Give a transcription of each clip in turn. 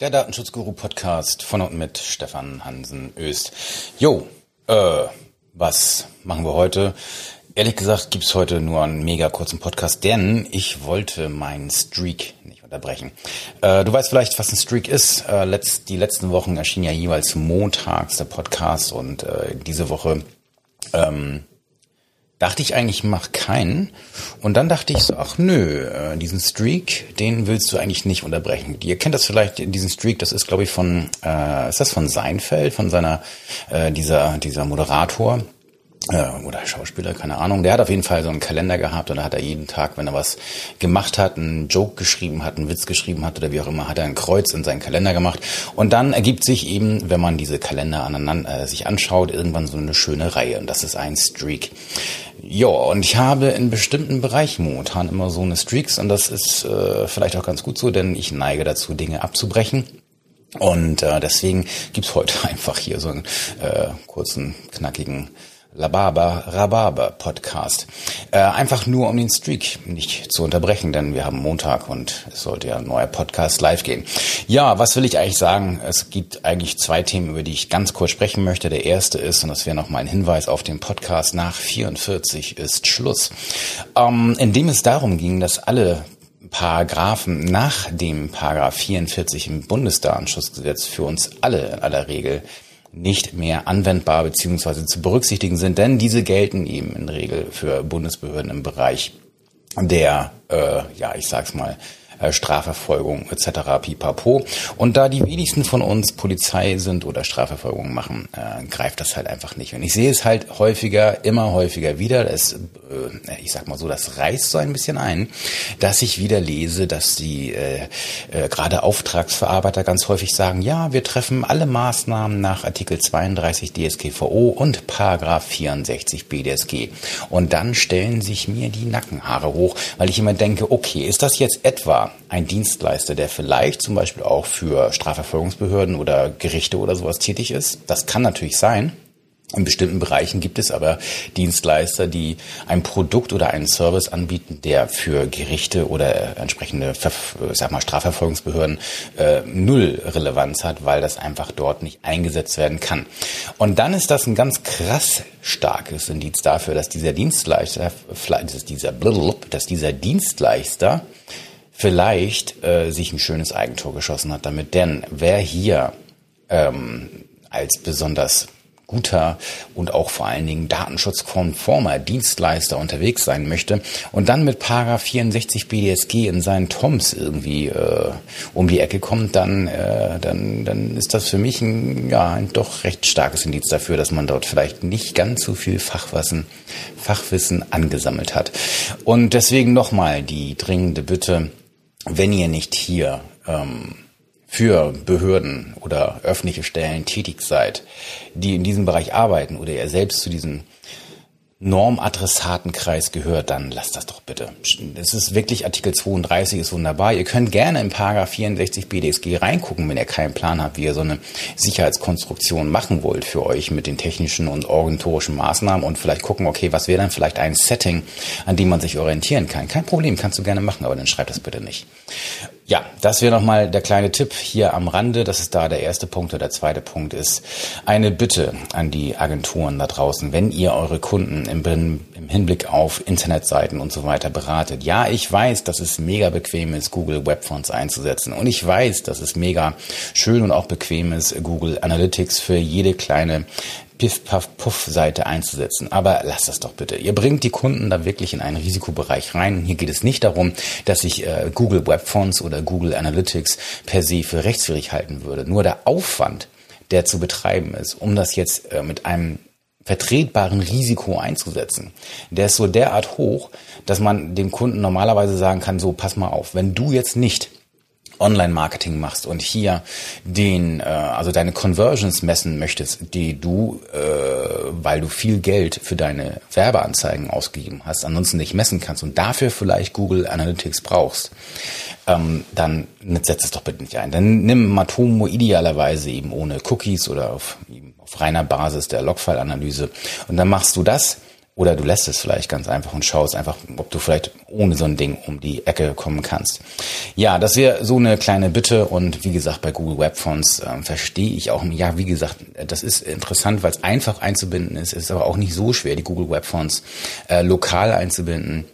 Der Datenschutzguru Podcast von und mit Stefan Hansen Öst. Jo, äh, was machen wir heute? Ehrlich gesagt gibt's heute nur einen mega kurzen Podcast, denn ich wollte meinen Streak nicht unterbrechen. Äh, du weißt vielleicht, was ein Streak ist. Äh, letzt, die letzten Wochen erschien ja jeweils montags der Podcast und äh, diese Woche ähm, dachte ich eigentlich, mach keinen. Und dann dachte ich so, ach nö, äh, diesen Streak, den willst du eigentlich nicht unterbrechen. Ihr kennt das vielleicht, diesen Streak, das ist, glaube ich, von, äh, ist das von Seinfeld, von seiner, äh, dieser, dieser Moderator, oder Schauspieler, keine Ahnung. Der hat auf jeden Fall so einen Kalender gehabt und da hat er jeden Tag, wenn er was gemacht hat, einen Joke geschrieben hat, einen Witz geschrieben hat oder wie auch immer, hat er ein Kreuz in seinen Kalender gemacht. Und dann ergibt sich eben, wenn man diese Kalender aneinander äh, sich anschaut, irgendwann so eine schöne Reihe und das ist ein Streak. Ja, und ich habe in bestimmten Bereichen momentan immer so eine Streaks und das ist äh, vielleicht auch ganz gut so, denn ich neige dazu, Dinge abzubrechen. Und äh, deswegen gibt's heute einfach hier so einen äh, kurzen, knackigen Lababa Rhabarber Podcast. Äh, einfach nur um den Streak nicht zu unterbrechen, denn wir haben Montag und es sollte ja ein neuer Podcast live gehen. Ja, was will ich eigentlich sagen? Es gibt eigentlich zwei Themen, über die ich ganz kurz sprechen möchte. Der erste ist, und das wäre nochmal ein Hinweis auf den Podcast, nach 44 ist Schluss, ähm, in dem es darum ging, dass alle Paragraphen nach dem Paragraph 44 im Bundesdatenschutzgesetz für uns alle in aller Regel nicht mehr anwendbar beziehungsweise zu berücksichtigen sind, denn diese gelten eben in Regel für Bundesbehörden im Bereich der, äh, ja, ich sag's mal, Strafverfolgung etc. pipapo. Und da die wenigsten von uns Polizei sind oder Strafverfolgung machen, äh, greift das halt einfach nicht. Und ich sehe es halt häufiger, immer häufiger wieder, es, äh, ich sag mal so, das reißt so ein bisschen ein, dass ich wieder lese, dass die äh, äh, gerade Auftragsverarbeiter ganz häufig sagen, ja, wir treffen alle Maßnahmen nach Artikel 32 DSGVO und Paragraph 64 BDSG. Und dann stellen sich mir die Nackenhaare hoch, weil ich immer denke, okay, ist das jetzt etwa ein Dienstleister, der vielleicht zum Beispiel auch für Strafverfolgungsbehörden oder Gerichte oder sowas tätig ist. Das kann natürlich sein. In bestimmten Bereichen gibt es aber Dienstleister, die ein Produkt oder einen Service anbieten, der für Gerichte oder entsprechende sag mal, Strafverfolgungsbehörden äh, null Relevanz hat, weil das einfach dort nicht eingesetzt werden kann. Und dann ist das ein ganz krass starkes Indiz dafür, dass dieser Dienstleister, dass dieser, dass dieser Dienstleister vielleicht äh, sich ein schönes Eigentor geschossen hat damit. Denn wer hier ähm, als besonders guter und auch vor allen Dingen datenschutzkonformer Dienstleister unterwegs sein möchte und dann mit Paragraph 64 BDSG in seinen Toms irgendwie äh, um die Ecke kommt, dann, äh, dann, dann ist das für mich ein, ja, ein doch recht starkes Indiz dafür, dass man dort vielleicht nicht ganz so viel Fachwissen, Fachwissen angesammelt hat. Und deswegen nochmal die dringende Bitte, wenn ihr nicht hier ähm, für Behörden oder öffentliche Stellen tätig seid, die in diesem Bereich arbeiten oder ihr selbst zu diesem Normadressatenkreis gehört, dann lasst das doch bitte. Es ist wirklich Artikel 32 ist wunderbar. Ihr könnt gerne in Paragraph 64 BDSG reingucken, wenn ihr keinen Plan habt, wie ihr so eine Sicherheitskonstruktion machen wollt für euch mit den technischen und organisatorischen Maßnahmen und vielleicht gucken, okay, was wäre dann vielleicht ein Setting, an dem man sich orientieren kann. Kein Problem, kannst du gerne machen, aber dann schreibt das bitte nicht. Ja, das wäre nochmal der kleine Tipp hier am Rande. Das ist da der erste Punkt. Und der zweite Punkt ist eine Bitte an die Agenturen da draußen, wenn ihr eure Kunden im, im Hinblick auf Internetseiten und so weiter beratet. Ja, ich weiß, dass es mega bequem ist, Google Webfonts einzusetzen. Und ich weiß, dass es mega schön und auch bequem ist, Google Analytics für jede kleine Piff-Puff-Puff-Seite einzusetzen. Aber lasst das doch bitte. Ihr bringt die Kunden da wirklich in einen Risikobereich rein. Hier geht es nicht darum, dass ich äh, Google Webfonts oder Google Analytics per se für rechtswidrig halten würde. Nur der Aufwand, der zu betreiben ist, um das jetzt äh, mit einem vertretbaren Risiko einzusetzen, der ist so derart hoch, dass man dem Kunden normalerweise sagen kann, so pass mal auf, wenn du jetzt nicht Online-Marketing machst und hier den, äh, also deine Conversions messen möchtest, die du, äh, weil du viel Geld für deine Werbeanzeigen ausgegeben hast, ansonsten nicht messen kannst und dafür vielleicht Google Analytics brauchst, ähm, dann setz es doch bitte nicht ein. Dann nimm Matomo idealerweise eben ohne Cookies oder auf, auf reiner Basis der Logfile-Analyse und dann machst du das Oder du lässt es vielleicht ganz einfach und schaust einfach, ob du vielleicht ohne so ein Ding um die Ecke kommen kannst. Ja, das wäre so eine kleine Bitte und wie gesagt, bei Google Web Fonts äh, verstehe ich auch, ja, wie gesagt, das ist interessant, weil es einfach einzubinden ist, ist aber auch nicht so schwer, die Google Web Fonts äh, lokal einzubinden.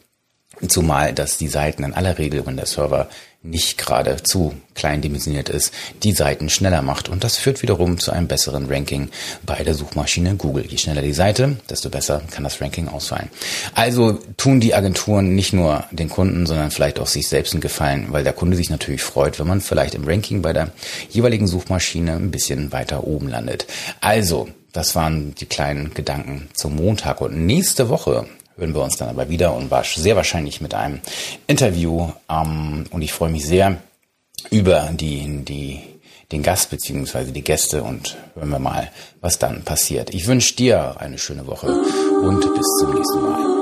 Zumal, dass die Seiten in aller Regel, wenn der Server nicht gerade zu klein dimensioniert ist, die Seiten schneller macht. Und das führt wiederum zu einem besseren Ranking bei der Suchmaschine Google. Je schneller die Seite, desto besser kann das Ranking ausfallen. Also tun die Agenturen nicht nur den Kunden, sondern vielleicht auch sich selbst einen Gefallen, weil der Kunde sich natürlich freut, wenn man vielleicht im Ranking bei der jeweiligen Suchmaschine ein bisschen weiter oben landet. Also, das waren die kleinen Gedanken zum Montag. Und nächste Woche hören wir uns dann aber wieder und war sehr wahrscheinlich mit einem Interview. Ähm, und ich freue mich sehr über die, die, den Gast beziehungsweise die Gäste und hören wir mal, was dann passiert. Ich wünsche dir eine schöne Woche und bis zum nächsten Mal.